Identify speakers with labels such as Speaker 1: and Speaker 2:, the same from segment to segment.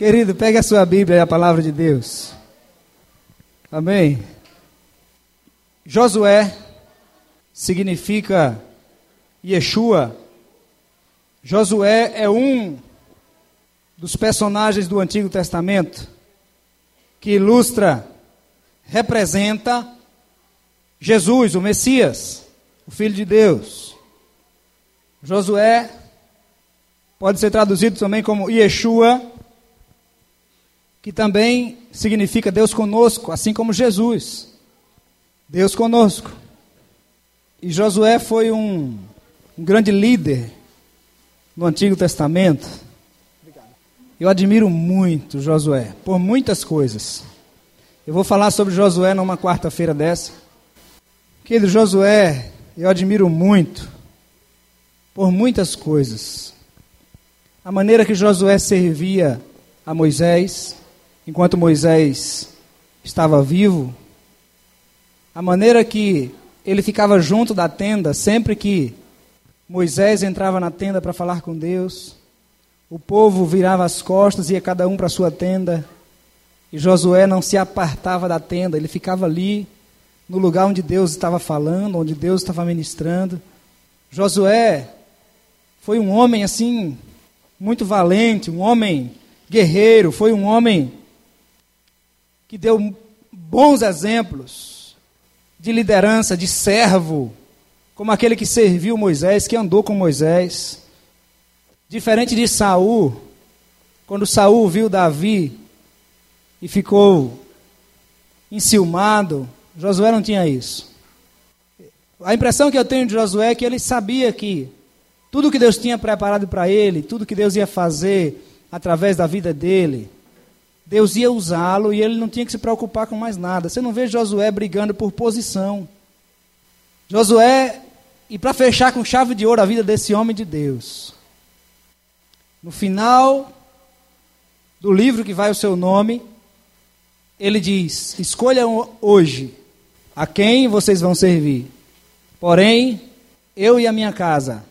Speaker 1: Querido, pegue a sua Bíblia e a palavra de Deus. Amém. Josué significa Yeshua. Josué é um dos personagens do Antigo Testamento que ilustra, representa Jesus, o Messias, o Filho de Deus. Josué pode ser traduzido também como Yeshua, que também significa Deus conosco, assim como Jesus. Deus conosco. E Josué foi um, um grande líder no Antigo Testamento. Eu admiro muito Josué, por muitas coisas. Eu vou falar sobre Josué numa quarta-feira dessa. Querido Josué, eu admiro muito, por muitas coisas. A maneira que Josué servia a Moisés, enquanto Moisés estava vivo, a maneira que ele ficava junto da tenda sempre que Moisés entrava na tenda para falar com Deus, o povo virava as costas, ia cada um para sua tenda, e Josué não se apartava da tenda, ele ficava ali, no lugar onde Deus estava falando, onde Deus estava ministrando. Josué foi um homem assim, muito valente, um homem guerreiro, foi um homem que deu bons exemplos de liderança, de servo, como aquele que serviu Moisés, que andou com Moisés. Diferente de Saul, quando Saul viu Davi e ficou enciumado, Josué não tinha isso. A impressão que eu tenho de Josué é que ele sabia que tudo que Deus tinha preparado para ele, tudo que Deus ia fazer através da vida dele, Deus ia usá-lo e ele não tinha que se preocupar com mais nada. Você não vê Josué brigando por posição. Josué, e para fechar com chave de ouro a vida desse homem de Deus, no final do livro que vai o seu nome, ele diz: Escolham hoje a quem vocês vão servir. Porém, eu e a minha casa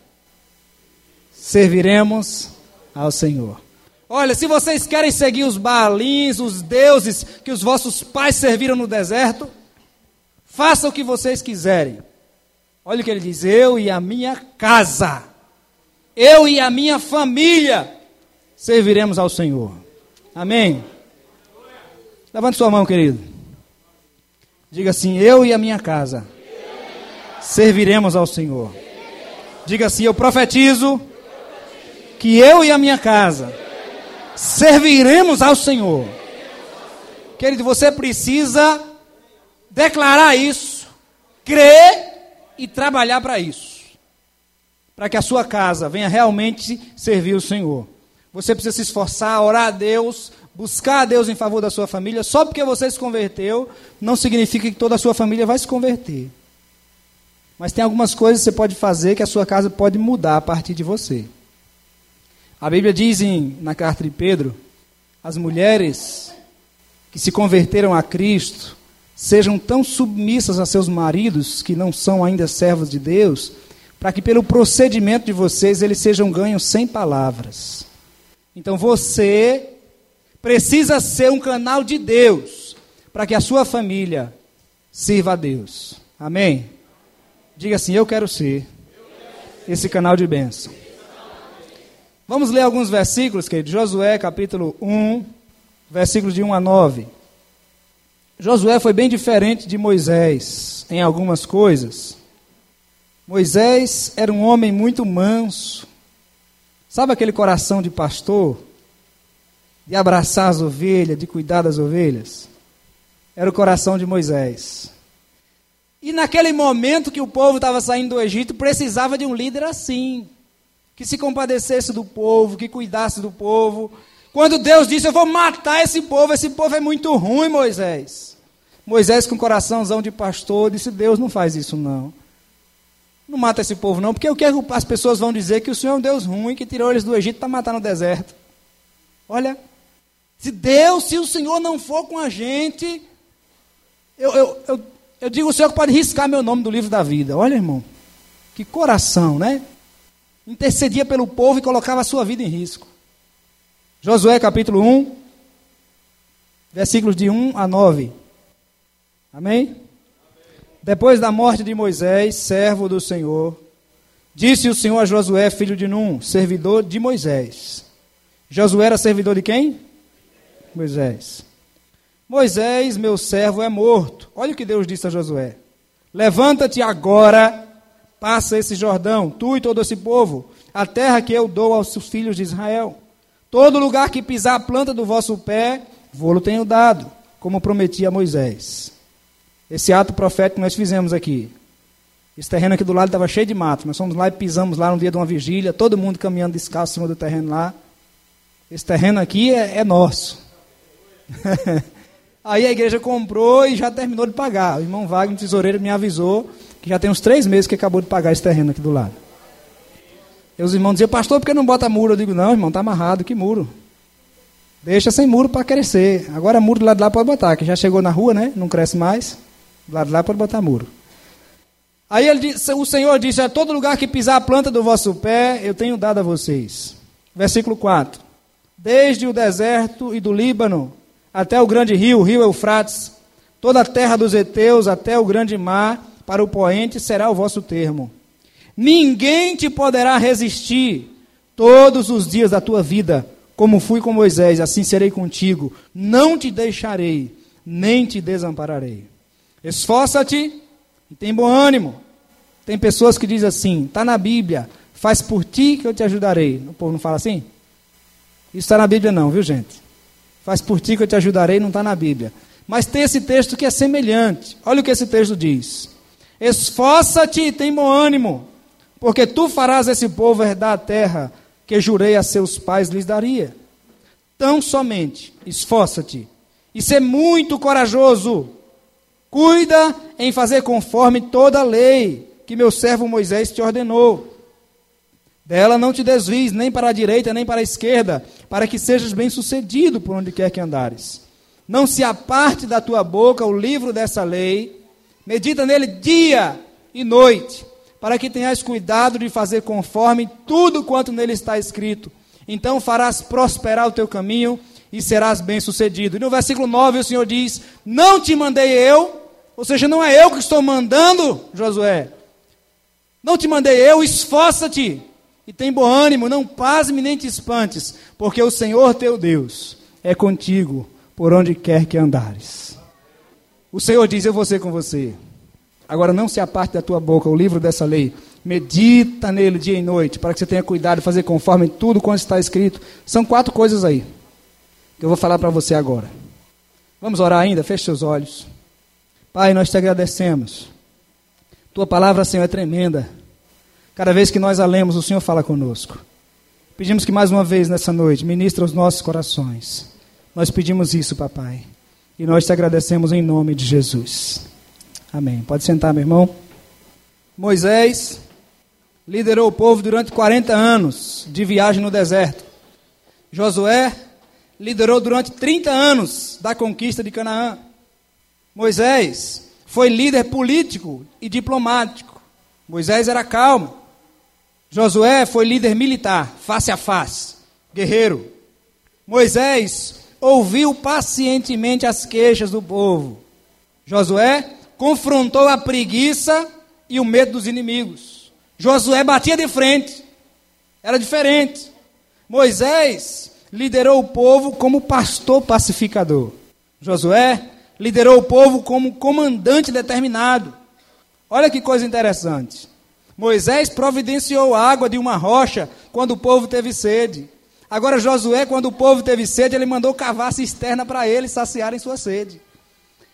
Speaker 1: serviremos ao Senhor. Olha, se vocês querem seguir os Baalins, os deuses que os vossos pais serviram no deserto, façam o que vocês quiserem. Olha o que ele diz: eu e a minha casa, eu e a minha família serviremos ao Senhor. Amém? Levante sua mão, querido. Diga assim: eu e a minha casa serviremos ao Senhor. Diga assim: eu profetizo que eu e a minha casa serviremos ao Senhor. Querido, você precisa declarar isso, crer e trabalhar para isso. Para que a sua casa venha realmente servir o Senhor. Você precisa se esforçar, orar a Deus, buscar a Deus em favor da sua família. Só porque você se converteu, não significa que toda a sua família vai se converter. Mas tem algumas coisas que você pode fazer que a sua casa pode mudar a partir de você. A Bíblia diz em, na carta de Pedro: as mulheres que se converteram a Cristo sejam tão submissas a seus maridos, que não são ainda servos de Deus, para que pelo procedimento de vocês eles sejam ganhos sem palavras. Então você precisa ser um canal de Deus para que a sua família sirva a Deus. Amém? Diga assim: Eu quero ser esse canal de bênção. Vamos ler alguns versículos, querido. Josué, capítulo 1, versículos de 1 a 9. Josué foi bem diferente de Moisés em algumas coisas. Moisés era um homem muito manso. Sabe aquele coração de pastor? De abraçar as ovelhas, de cuidar das ovelhas? Era o coração de Moisés. E naquele momento que o povo estava saindo do Egito, precisava de um líder assim que se compadecesse do povo, que cuidasse do povo. Quando Deus disse: Eu vou matar esse povo, esse povo é muito ruim, Moisés. Moisés, com coraçãozão de pastor, disse: Deus não faz isso, não. Não mata esse povo, não, porque o que as pessoas vão dizer que o Senhor é um Deus ruim, que tirou eles do Egito para matar no deserto. Olha, se Deus, se o Senhor não for com a gente, eu, eu, eu, eu digo o Senhor pode riscar meu nome do livro da vida. Olha, irmão, que coração, né? Intercedia pelo povo e colocava a sua vida em risco. Josué capítulo 1, versículos de 1 a 9. Amém? Depois da morte de Moisés, servo do Senhor, disse o Senhor a Josué, filho de Num, servidor de Moisés. Josué era servidor de quem? Moisés. Moisés, meu servo, é morto. Olha o que Deus disse a Josué: Levanta-te agora, passa esse Jordão, tu e todo esse povo, a terra que eu dou aos filhos de Israel. Todo lugar que pisar a planta do vosso pé, vou-lo tenho dado, como prometi a Moisés. Esse ato profético que nós fizemos aqui. Esse terreno aqui do lado estava cheio de mato. Nós fomos lá e pisamos lá no dia de uma vigília, todo mundo caminhando descalço em cima do terreno lá. Esse terreno aqui é, é nosso. Aí a igreja comprou e já terminou de pagar. O irmão Wagner, tesoureiro, me avisou que já tem uns três meses que acabou de pagar esse terreno aqui do lado. E os irmãos diziam, pastor, por que não bota muro? Eu digo, não, irmão, está amarrado, que muro? Deixa sem muro para crescer. Agora muro do lado de lá pode botar, que já chegou na rua, né? Não cresce mais. Do lado de lá pode botar muro. Aí ele, o Senhor disse: A todo lugar que pisar a planta do vosso pé, eu tenho dado a vocês. Versículo 4. Desde o deserto e do Líbano até o grande rio, o rio Eufrates, toda a terra dos heteus até o grande mar, para o poente será o vosso termo. Ninguém te poderá resistir todos os dias da tua vida, como fui com Moisés, assim serei contigo. Não te deixarei, nem te desampararei. Esforça-te e tem bom ânimo. Tem pessoas que dizem assim: está na Bíblia, faz por ti que eu te ajudarei. O povo não fala assim? Isso está na Bíblia, não, viu gente? Faz por ti que eu te ajudarei, não está na Bíblia. Mas tem esse texto que é semelhante. Olha o que esse texto diz: Esforça-te e tem bom ânimo, porque tu farás esse povo herdar a terra que jurei a seus pais lhes daria. Tão somente esforça-te e ser muito corajoso Cuida em fazer conforme toda a lei que meu servo Moisés te ordenou. Dela não te desvies nem para a direita nem para a esquerda, para que sejas bem-sucedido por onde quer que andares. Não se aparte da tua boca o livro dessa lei, medita nele dia e noite, para que tenhas cuidado de fazer conforme tudo quanto nele está escrito. Então farás prosperar o teu caminho e serás bem-sucedido. E no versículo 9 o Senhor diz: Não te mandei eu, ou seja, não é eu que estou mandando, Josué. Não te mandei eu, esforça-te e tem bom ânimo, não pasme nem te espantes, porque o Senhor teu Deus é contigo por onde quer que andares. O Senhor diz: Eu vou ser com você. Agora não se aparte da tua boca o livro dessa lei. Medita nele dia e noite, para que você tenha cuidado de fazer conforme tudo quanto está escrito. São quatro coisas aí que eu vou falar para você agora. Vamos orar ainda? Feche seus olhos. Pai, nós te agradecemos. Tua palavra, Senhor, é tremenda. Cada vez que nós a lemos, o Senhor fala conosco. Pedimos que mais uma vez nessa noite ministre os nossos corações. Nós pedimos isso, papai. E nós te agradecemos em nome de Jesus. Amém. Pode sentar, meu irmão. Moisés liderou o povo durante 40 anos de viagem no deserto. Josué liderou durante 30 anos da conquista de Canaã. Moisés foi líder político e diplomático. Moisés era calmo. Josué foi líder militar, face a face, guerreiro. Moisés ouviu pacientemente as queixas do povo. Josué confrontou a preguiça e o medo dos inimigos. Josué batia de frente. Era diferente. Moisés liderou o povo como pastor pacificador. Josué liderou o povo como comandante determinado. Olha que coisa interessante. Moisés providenciou água de uma rocha quando o povo teve sede. Agora Josué, quando o povo teve sede, ele mandou cavar cisterna para eles saciarem sua sede.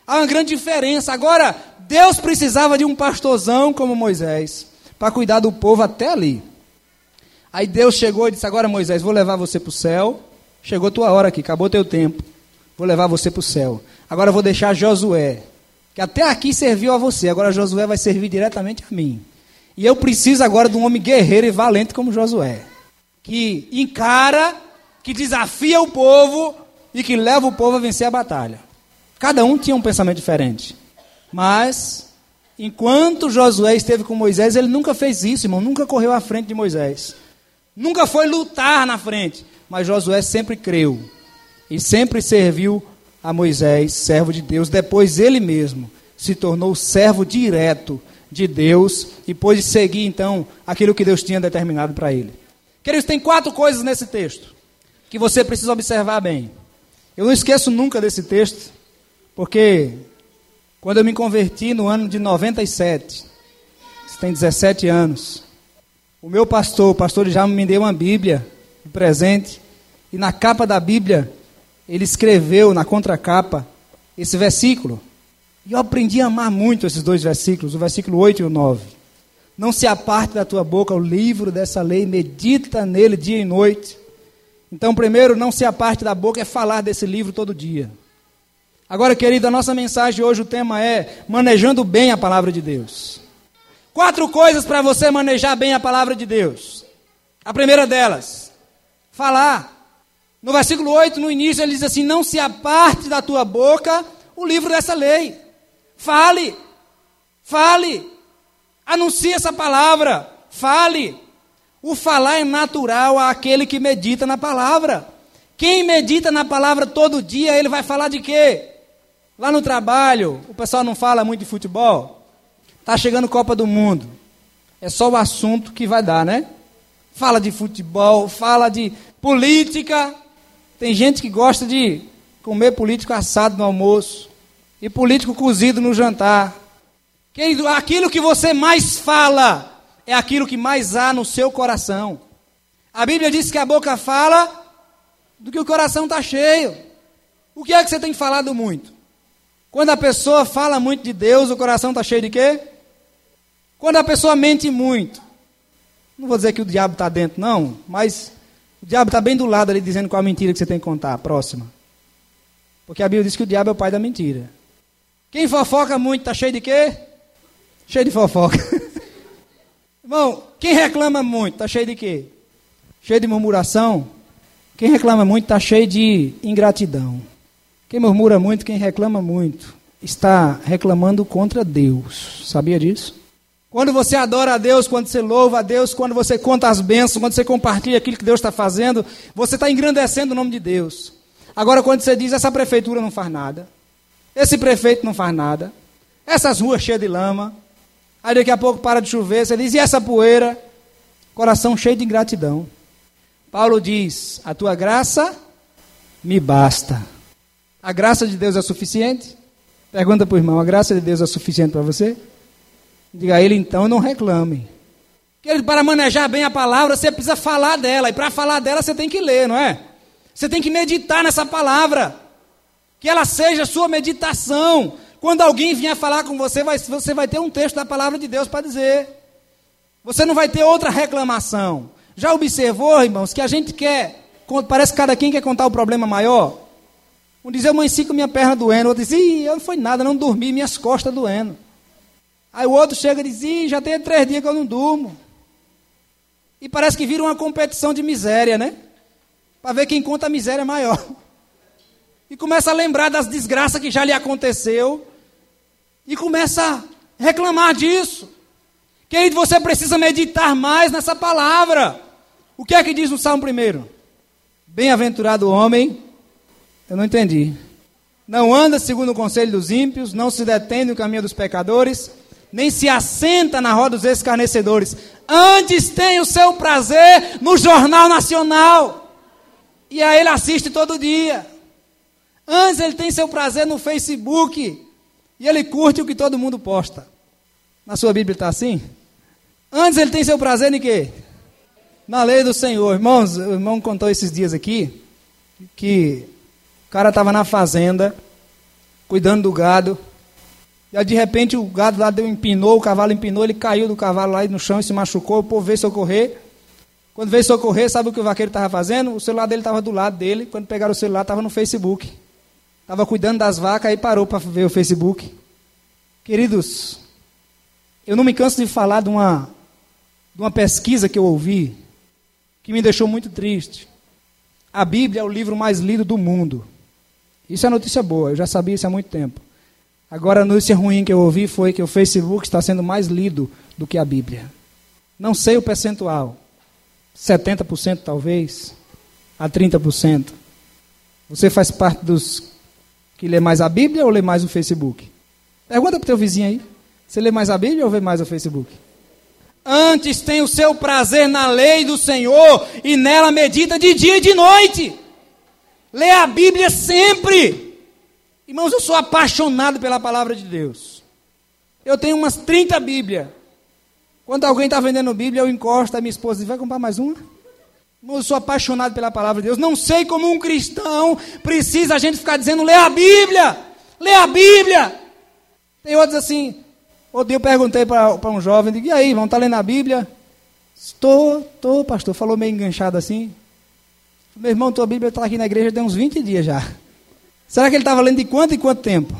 Speaker 1: Há uma grande diferença. Agora, Deus precisava de um pastorzão como Moisés para cuidar do povo até ali. Aí Deus chegou e disse: Agora, Moisés, vou levar você para o céu. Chegou tua hora aqui, acabou teu tempo. Vou levar você para o céu. Agora vou deixar Josué, que até aqui serviu a você, agora Josué vai servir diretamente a mim. E eu preciso agora de um homem guerreiro e valente como Josué, que encara, que desafia o povo e que leva o povo a vencer a batalha. Cada um tinha um pensamento diferente. Mas, enquanto Josué esteve com Moisés, ele nunca fez isso, irmão, nunca correu à frente de Moisés. Nunca foi lutar na frente. Mas Josué sempre creu e sempre serviu a Moisés, servo de Deus, depois ele mesmo se tornou servo direto de Deus e pôde seguir então aquilo que Deus tinha determinado para ele. Queridos, tem quatro coisas nesse texto que você precisa observar bem. Eu não esqueço nunca desse texto, porque quando eu me converti no ano de 97, você tem 17 anos, o meu pastor, o pastor já me deu uma Bíblia de presente, e na capa da Bíblia, ele escreveu na contracapa esse versículo. E eu aprendi a amar muito esses dois versículos, o versículo 8 e o 9. Não se aparte da tua boca o livro dessa lei, medita nele dia e noite. Então, primeiro, não se aparte da boca é falar desse livro todo dia. Agora, querido, a nossa mensagem hoje, o tema é manejando bem a palavra de Deus. Quatro coisas para você manejar bem a palavra de Deus. A primeira delas, falar. No versículo 8, no início, ele diz assim: Não se aparte da tua boca o livro dessa lei. Fale, fale, anuncie essa palavra, fale. O falar é natural àquele que medita na palavra. Quem medita na palavra todo dia, ele vai falar de quê? Lá no trabalho, o pessoal não fala muito de futebol. Tá chegando Copa do Mundo. É só o assunto que vai dar, né? Fala de futebol, fala de política. Tem gente que gosta de comer político assado no almoço e político cozido no jantar. Querido, aquilo que você mais fala é aquilo que mais há no seu coração. A Bíblia diz que a boca fala do que o coração está cheio. O que é que você tem falado muito? Quando a pessoa fala muito de Deus, o coração está cheio de quê? Quando a pessoa mente muito. Não vou dizer que o diabo está dentro, não, mas o diabo está bem do lado ali dizendo qual a mentira que você tem que contar. Próxima. Porque a Bíblia diz que o diabo é o pai da mentira. Quem fofoca muito está cheio de quê? Cheio de fofoca. Irmão, quem reclama muito está cheio de quê? Cheio de murmuração. Quem reclama muito está cheio de ingratidão. Quem murmura muito, quem reclama muito, está reclamando contra Deus. Sabia disso? Quando você adora a Deus, quando você louva a Deus, quando você conta as bênçãos, quando você compartilha aquilo que Deus está fazendo, você está engrandecendo o nome de Deus. Agora, quando você diz, essa prefeitura não faz nada, esse prefeito não faz nada. Essas ruas cheias de lama. Aí daqui a pouco para de chover. Você diz, e essa poeira? Coração cheio de ingratidão. Paulo diz: A tua graça me basta. A graça de Deus é suficiente? Pergunta para o irmão: A graça de Deus é suficiente para você? Diga a ele então, não reclame. Que para manejar bem a palavra, você precisa falar dela. E para falar dela, você tem que ler, não é? Você tem que meditar nessa palavra. Que ela seja sua meditação. Quando alguém vier falar com você, vai, você vai ter um texto da palavra de Deus para dizer. Você não vai ter outra reclamação. Já observou, irmãos, que a gente quer, parece que cada quem quer contar o problema maior? Um diz, eu amanheci com minha perna doendo. Outro diz, ih, eu não foi nada, não dormi, minhas costas doendo. Aí o outro chega e diz, ih, já tem três dias que eu não durmo. E parece que vira uma competição de miséria, né? Para ver quem conta a miséria maior e começa a lembrar das desgraças que já lhe aconteceu e começa a reclamar disso. Querido, você precisa meditar mais nessa palavra. O que é que diz no Salmo primeiro? Bem-aventurado o homem, eu não entendi. Não anda segundo o conselho dos ímpios, não se detém no caminho dos pecadores, nem se assenta na roda dos escarnecedores. Antes tem o seu prazer no Jornal Nacional. E a ele assiste todo dia. Antes ele tem seu prazer no Facebook e ele curte o que todo mundo posta. Na sua Bíblia está assim? Antes ele tem seu prazer em quê? Na lei do Senhor. Irmãos, o irmão contou esses dias aqui que o cara estava na fazenda, cuidando do gado. E aí, de repente o gado lá deu, empinou, o cavalo empinou, ele caiu do cavalo lá no chão e se machucou. O povo veio socorrer. Quando veio socorrer, sabe o que o vaqueiro estava fazendo? O celular dele estava do lado dele. Quando pegaram o celular, estava no Facebook. Estava cuidando das vacas e parou para ver o Facebook. Queridos, eu não me canso de falar de uma, de uma pesquisa que eu ouvi que me deixou muito triste. A Bíblia é o livro mais lido do mundo. Isso é notícia boa, eu já sabia isso há muito tempo. Agora a notícia ruim que eu ouvi foi que o Facebook está sendo mais lido do que a Bíblia. Não sei o percentual. 70% talvez, a 30%. Você faz parte dos Que lê mais a Bíblia ou lê mais o Facebook? Pergunta para o teu vizinho aí. Você lê mais a Bíblia ou vê mais o Facebook? Antes tem o seu prazer na lei do Senhor e nela medita de dia e de noite. Lê a Bíblia sempre. Irmãos, eu sou apaixonado pela palavra de Deus. Eu tenho umas 30 Bíblias. Quando alguém está vendendo Bíblia, eu encosto a minha esposa e vai comprar mais uma? Eu sou apaixonado pela palavra de Deus. Não sei como um cristão precisa a gente ficar dizendo, lê a Bíblia, lê a Bíblia. Tem outros assim, Outro dia eu perguntei para um jovem, digo, e aí, vão estar tá lendo a Bíblia? Estou, estou, pastor. Falou meio enganchado assim. Meu irmão, tua Bíblia está aqui na igreja tem uns 20 dias já. Será que ele estava lendo de quanto em quanto tempo?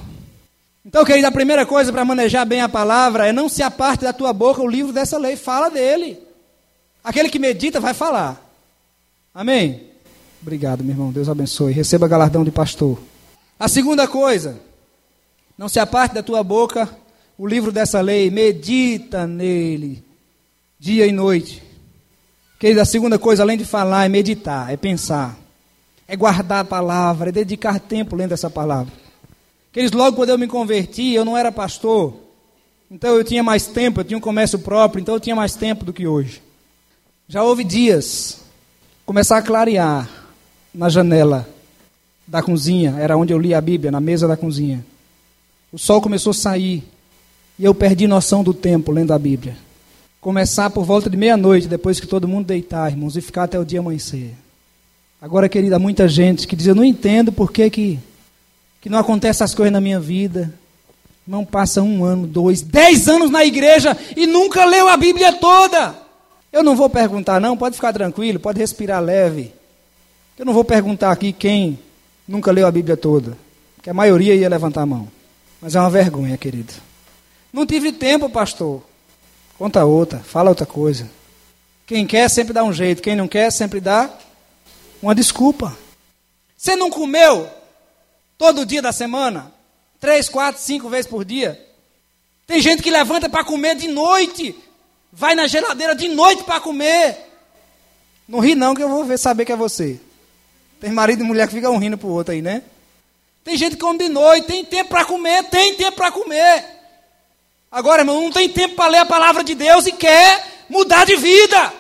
Speaker 1: Então, querido, a primeira coisa para manejar bem a palavra é não se aparte da tua boca o livro dessa lei. Fala dele. Aquele que medita vai falar. Amém? Obrigado, meu irmão. Deus abençoe. Receba galardão de pastor. A segunda coisa, não se aparte da tua boca o livro dessa lei, medita nele, dia e noite. Querida, a segunda coisa, além de falar, é meditar, é pensar, é guardar a palavra, é dedicar tempo lendo essa palavra. Queridos, logo quando eu me converti, eu não era pastor, então eu tinha mais tempo, eu tinha um comércio próprio, então eu tinha mais tempo do que hoje. Já houve dias, começar a clarear na janela da cozinha, era onde eu lia a Bíblia, na mesa da cozinha. O sol começou a sair, e eu perdi noção do tempo lendo a Bíblia. Começar por volta de meia-noite, depois que todo mundo deitar, irmãos, e ficar até o dia amanhecer. Agora, querida, muita gente que diz: Eu não entendo por que, que, que não acontecem as coisas na minha vida. Não passa um ano, dois, dez anos na igreja e nunca leu a Bíblia toda. Eu não vou perguntar, não, pode ficar tranquilo, pode respirar leve. Eu não vou perguntar aqui quem nunca leu a Bíblia toda, que a maioria ia levantar a mão. Mas é uma vergonha, querido. Não tive tempo, pastor. Conta outra, fala outra coisa. Quem quer sempre dá um jeito, quem não quer sempre dá uma desculpa. Você não comeu todo dia da semana? Três, quatro, cinco vezes por dia? Tem gente que levanta para comer de noite, vai na geladeira de noite para comer. Não ri não, que eu vou ver, saber que é você. Tem marido e mulher que ficam rindo pro outro aí, né? Tem gente que come de noite, tem tempo para comer, tem tempo para comer. Agora, irmão, não tem tempo para ler a palavra de Deus e quer mudar de vida.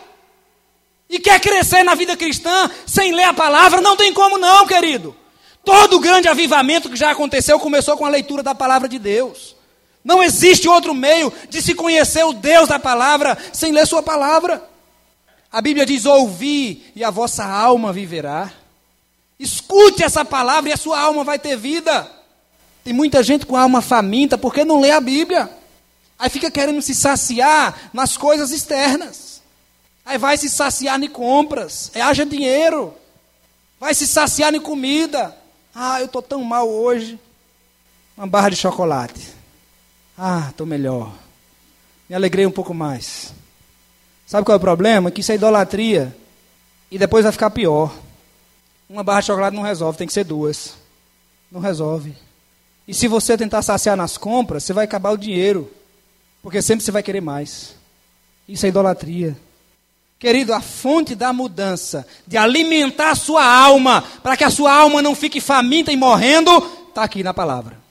Speaker 1: E quer crescer na vida cristã sem ler a palavra, não tem como não, querido. Todo grande avivamento que já aconteceu começou com a leitura da palavra de Deus. Não existe outro meio de se conhecer o Deus da palavra sem ler sua palavra. A Bíblia diz: ouvi e a vossa alma viverá. Escute essa palavra e a sua alma vai ter vida. Tem muita gente com a alma faminta porque não lê a Bíblia. Aí fica querendo se saciar nas coisas externas. Aí vai se saciar em compras. É, haja dinheiro. Vai se saciar em comida. Ah, eu estou tão mal hoje. Uma barra de chocolate. Ah, estou melhor. Me alegrei um pouco mais. Sabe qual é o problema? Que isso é idolatria. E depois vai ficar pior. Uma barra de chocolate não resolve, tem que ser duas. Não resolve. E se você tentar saciar nas compras, você vai acabar o dinheiro. Porque sempre você vai querer mais. Isso é idolatria. Querido, a fonte da mudança, de alimentar a sua alma, para que a sua alma não fique faminta e morrendo, está aqui na palavra.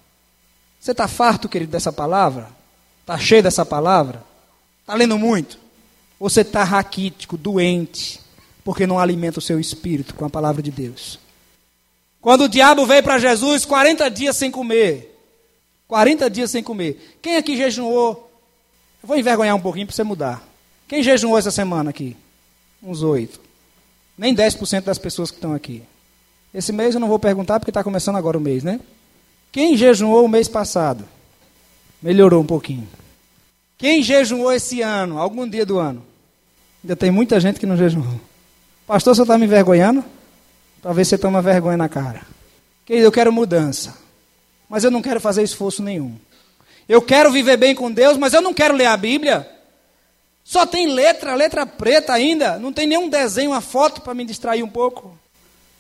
Speaker 1: Você está farto, querido, dessa palavra? Está cheio dessa palavra? Está lendo muito? Ou você está raquítico, doente, porque não alimenta o seu espírito com a palavra de Deus? Quando o diabo veio para Jesus, 40 dias sem comer. 40 dias sem comer. Quem aqui jejuou eu vou envergonhar um pouquinho para você mudar. Quem jejuou essa semana aqui? Uns oito. Nem 10% das pessoas que estão aqui. Esse mês eu não vou perguntar porque está começando agora o mês, né? Quem jejuou o mês passado? Melhorou um pouquinho. Quem jejuou esse ano, algum dia do ano? Ainda tem muita gente que não jejuou. Pastor, você está me envergonhando? Talvez você tome vergonha na cara. Querido, eu quero mudança. Mas eu não quero fazer esforço nenhum. Eu quero viver bem com Deus, mas eu não quero ler a Bíblia. Só tem letra, letra preta ainda. Não tem nenhum desenho, uma foto para me distrair um pouco.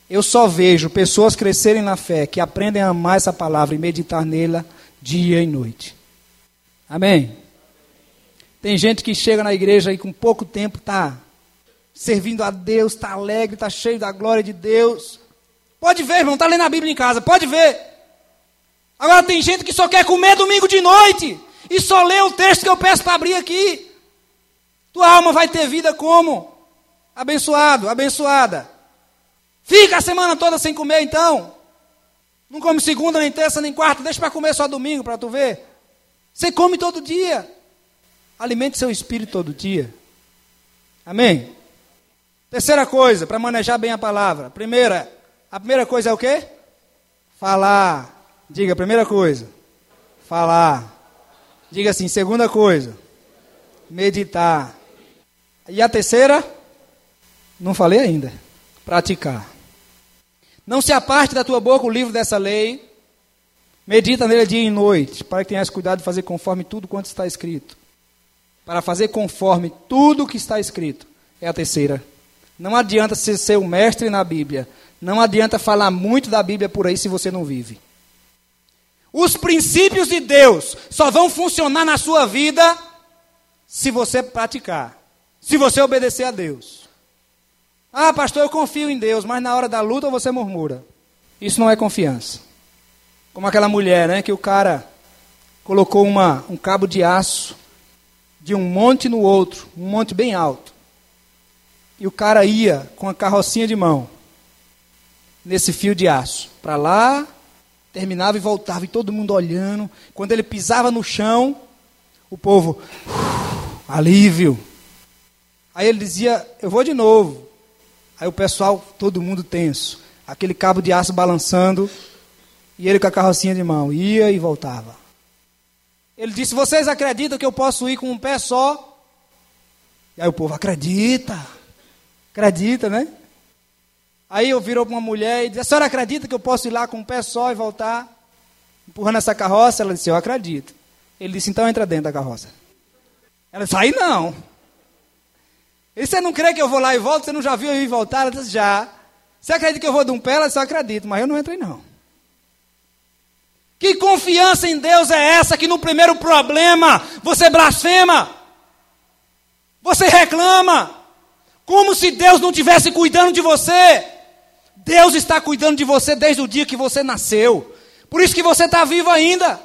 Speaker 1: Eu só vejo pessoas crescerem na fé, que aprendem a amar essa palavra e meditar nela dia e noite. Amém? Tem gente que chega na igreja e com pouco tempo está servindo a Deus, está alegre, está cheio da glória de Deus. Pode ver, irmão, está lendo a Bíblia em casa, pode ver. Agora tem gente que só quer comer domingo de noite e só lê o texto que eu peço para abrir aqui. Tua alma vai ter vida como? Abençoado, abençoada. Fica a semana toda sem comer então. Não come segunda, nem terça, nem quarta, deixa para comer só domingo para tu ver. Você come todo dia. Alimente seu espírito todo dia. Amém? Terceira coisa, para manejar bem a palavra. Primeira, a primeira coisa é o quê? Falar. Diga, primeira coisa. Falar. Diga assim, segunda coisa. Meditar. E a terceira? Não falei ainda. Praticar. Não se aparte da tua boca o livro dessa lei. Medita nele dia e noite, para que tenhas cuidado de fazer conforme tudo quanto está escrito. Para fazer conforme tudo o que está escrito. É a terceira. Não adianta ser, ser o mestre na Bíblia. Não adianta falar muito da Bíblia por aí se você não vive. Os princípios de Deus só vão funcionar na sua vida se você praticar, se você obedecer a Deus. Ah, pastor, eu confio em Deus, mas na hora da luta você murmura. Isso não é confiança. Como aquela mulher, né, que o cara colocou uma, um cabo de aço de um monte no outro, um monte bem alto. E o cara ia com a carrocinha de mão nesse fio de aço, para lá, terminava e voltava, e todo mundo olhando. Quando ele pisava no chão, o povo, alívio. Aí ele dizia: Eu vou de novo. Aí o pessoal, todo mundo tenso. Aquele cabo de aço balançando. E ele com a carrocinha de mão. Ia e voltava. Ele disse: Vocês acreditam que eu posso ir com um pé só? E aí o povo acredita. Acredita, né? Aí eu virou para uma mulher e disse: A senhora acredita que eu posso ir lá com um pé só e voltar? Empurrando essa carroça? Ela disse: Eu acredito. Ele disse: Então entra dentro da carroça. Ela disse: Aí não. E você não crê que eu vou lá e volto? Você não já viu eu ir voltar? Ela disse, já. Você acredita que eu vou de um pé? Ela disse, eu acredito, mas eu não entrei não. Que confiança em Deus é essa que no primeiro problema você blasfema? Você reclama? Como se Deus não estivesse cuidando de você? Deus está cuidando de você desde o dia que você nasceu. Por isso que você está vivo ainda.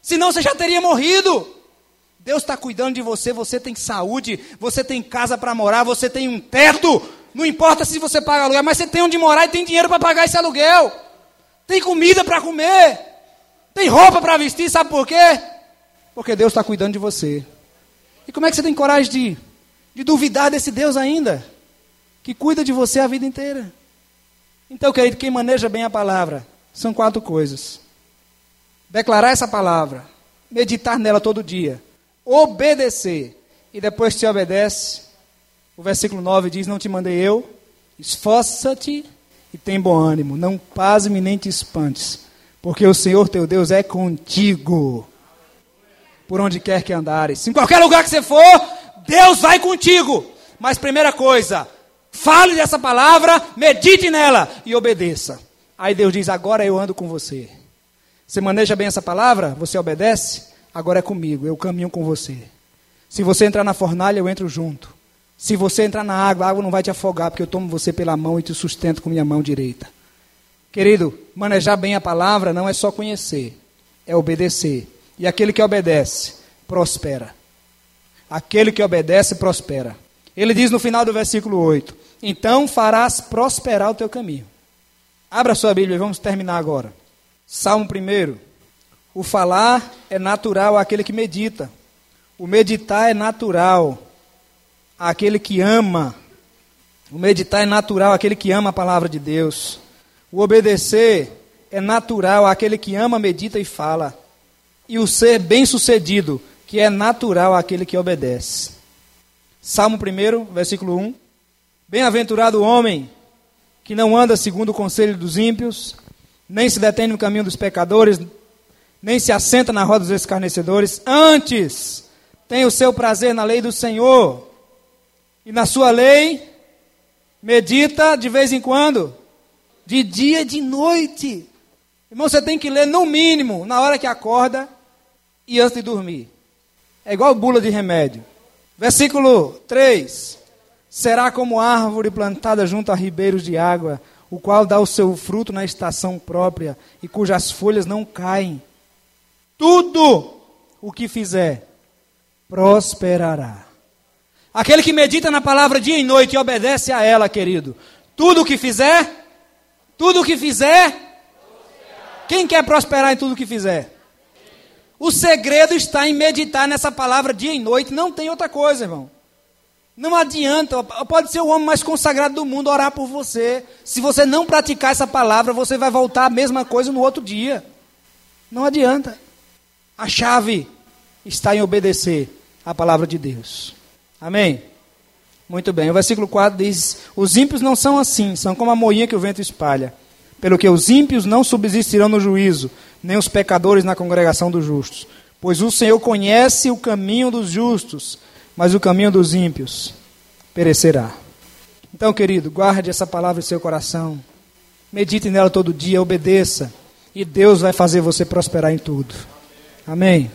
Speaker 1: Senão você já teria morrido. Deus está cuidando de você, você tem saúde, você tem casa para morar, você tem um teto. Não importa se você paga aluguel, mas você tem onde morar e tem dinheiro para pagar esse aluguel. Tem comida para comer. Tem roupa para vestir, sabe por quê? Porque Deus está cuidando de você. E como é que você tem coragem de, de duvidar desse Deus ainda? Que cuida de você a vida inteira. Então, querido, quem maneja bem a palavra são quatro coisas: declarar essa palavra, meditar nela todo dia, obedecer. E depois te obedece. O versículo 9 diz: Não te mandei eu, esforça-te e tem bom ânimo, não pasme nem te espantes, porque o Senhor teu Deus é contigo, por onde quer que andares. Em qualquer lugar que você for, Deus vai contigo. Mas primeira coisa, fale dessa palavra, medite nela e obedeça. Aí Deus diz: Agora eu ando com você. Você maneja bem essa palavra? Você obedece? Agora é comigo, eu caminho com você. Se você entrar na fornalha, eu entro junto. Se você entrar na água, a água não vai te afogar, porque eu tomo você pela mão e te sustento com minha mão direita. Querido, manejar bem a palavra não é só conhecer, é obedecer. E aquele que obedece, prospera. Aquele que obedece, prospera. Ele diz no final do versículo 8: Então farás prosperar o teu caminho. Abra sua Bíblia vamos terminar agora. Salmo 1. O falar é natural àquele que medita. O meditar é natural àquele que ama. O meditar é natural àquele que ama a palavra de Deus. O obedecer é natural àquele que ama, medita e fala. E o ser bem-sucedido, que é natural àquele que obedece. Salmo 1, versículo 1. Bem-aventurado o homem que não anda segundo o conselho dos ímpios, nem se detém no caminho dos pecadores, nem se assenta na roda dos escarnecedores, antes tem o seu prazer na lei do Senhor, e na sua lei medita de vez em quando, de dia e de noite. Irmão, você tem que ler no mínimo na hora que acorda e antes de dormir. É igual bula de remédio. Versículo 3: Será como árvore plantada junto a ribeiros de água, o qual dá o seu fruto na estação própria e cujas folhas não caem. Tudo o que fizer prosperará. Aquele que medita na palavra dia e noite e obedece a ela, querido, tudo o que fizer, tudo o que fizer, quem quer prosperar em tudo o que fizer? O segredo está em meditar nessa palavra dia e noite, não tem outra coisa, irmão. Não adianta, pode ser o homem mais consagrado do mundo orar por você. Se você não praticar essa palavra, você vai voltar a mesma coisa no outro dia. Não adianta. A chave está em obedecer à palavra de Deus. Amém? Muito bem. O versículo 4 diz: Os ímpios não são assim, são como a moinha que o vento espalha. Pelo que os ímpios não subsistirão no juízo, nem os pecadores na congregação dos justos. Pois o Senhor conhece o caminho dos justos mas o caminho dos ímpios perecerá. Então, querido, guarde essa palavra em seu coração, medite nela todo dia, obedeça, e Deus vai fazer você prosperar em tudo. Amém.